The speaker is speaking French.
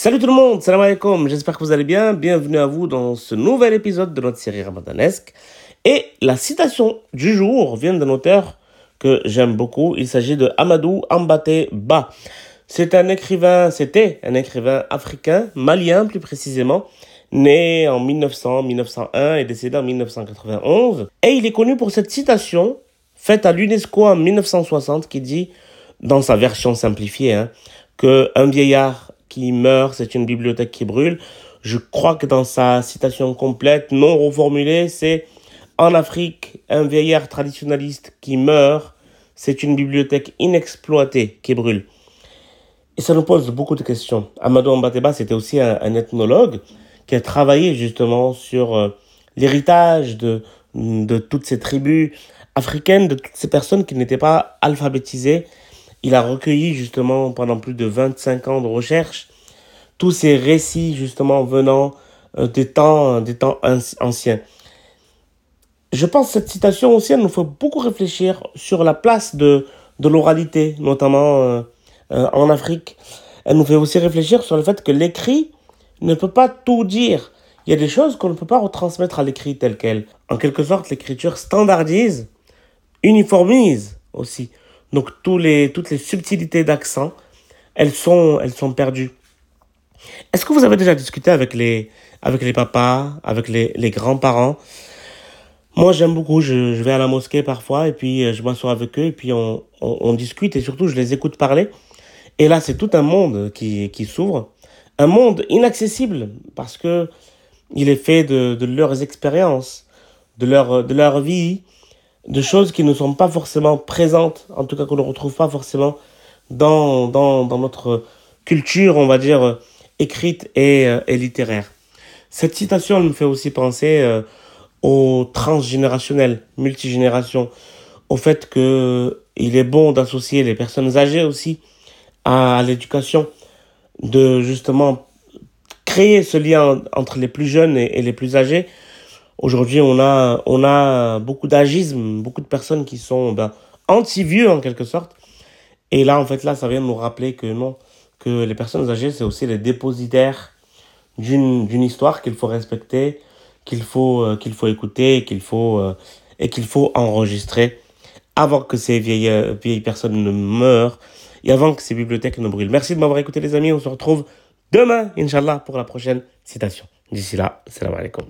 Salut tout le monde, salam alaikum, j'espère que vous allez bien. Bienvenue à vous dans ce nouvel épisode de notre série ramadanesque. Et la citation du jour vient d'un auteur que j'aime beaucoup. Il s'agit de Amadou Ambate Ba. C'est un écrivain, c'était un écrivain africain, malien plus précisément, né en 1900, 1901 et décédé en 1991. Et il est connu pour cette citation faite à l'UNESCO en 1960 qui dit, dans sa version simplifiée, hein, que un vieillard qui meurt, c'est une bibliothèque qui brûle. Je crois que dans sa citation complète, non reformulée, c'est en Afrique, un vieillard traditionnaliste qui meurt, c'est une bibliothèque inexploitée qui brûle. Et ça nous pose beaucoup de questions. Amadou Mbateba, c'était aussi un, ethnologue qui a travaillé justement sur euh, l'héritage de, de toutes ces tribus africaines, de toutes ces personnes qui n'étaient pas alphabétisées il a recueilli justement pendant plus de 25 ans de recherche tous ces récits justement venant euh, des temps, des temps anciens. Je pense que cette citation aussi, elle nous fait beaucoup réfléchir sur la place de, de l'oralité, notamment euh, euh, en Afrique. Elle nous fait aussi réfléchir sur le fait que l'écrit ne peut pas tout dire. Il y a des choses qu'on ne peut pas retransmettre à l'écrit tel quel. En quelque sorte, l'écriture standardise, uniformise aussi. Donc les, toutes les subtilités d'accent, elles sont, elles sont perdues. Est-ce que vous avez déjà discuté avec les, avec les papas, avec les, les grands-parents? Moi, j'aime beaucoup. Je, je, vais à la mosquée parfois et puis euh, je m'assois avec eux et puis on, on, on, discute et surtout je les écoute parler. Et là, c'est tout un monde qui, qui s'ouvre. Un monde inaccessible parce que il est fait de, de leurs expériences, de leur, de leur vie, de choses qui ne sont pas forcément présentes, en tout cas qu'on ne retrouve pas forcément dans, dans, dans notre culture, on va dire, écrite et, euh, et littéraire. Cette citation me fait aussi penser euh, au transgénérationnel, multigénération, au fait que il est bon d'associer les personnes âgées aussi à l'éducation, de justement créer ce lien entre les plus jeunes et les plus âgés Aujourd'hui, on a, on a beaucoup d'agisme, beaucoup de personnes qui sont ben, anti-vieux en quelque sorte. Et là, en fait, là, ça vient de nous rappeler que non, que les personnes âgées, c'est aussi les dépositaires d'une, histoire qu'il faut respecter, qu'il faut, euh, qu'il faut écouter, qu'il faut, euh, et qu'il faut enregistrer avant que ces vieilles, euh, vieilles personnes ne meurent et avant que ces bibliothèques ne brûlent. Merci de m'avoir écouté, les amis. On se retrouve demain, Inch'Allah, pour la prochaine citation. D'ici là, salam alaikum.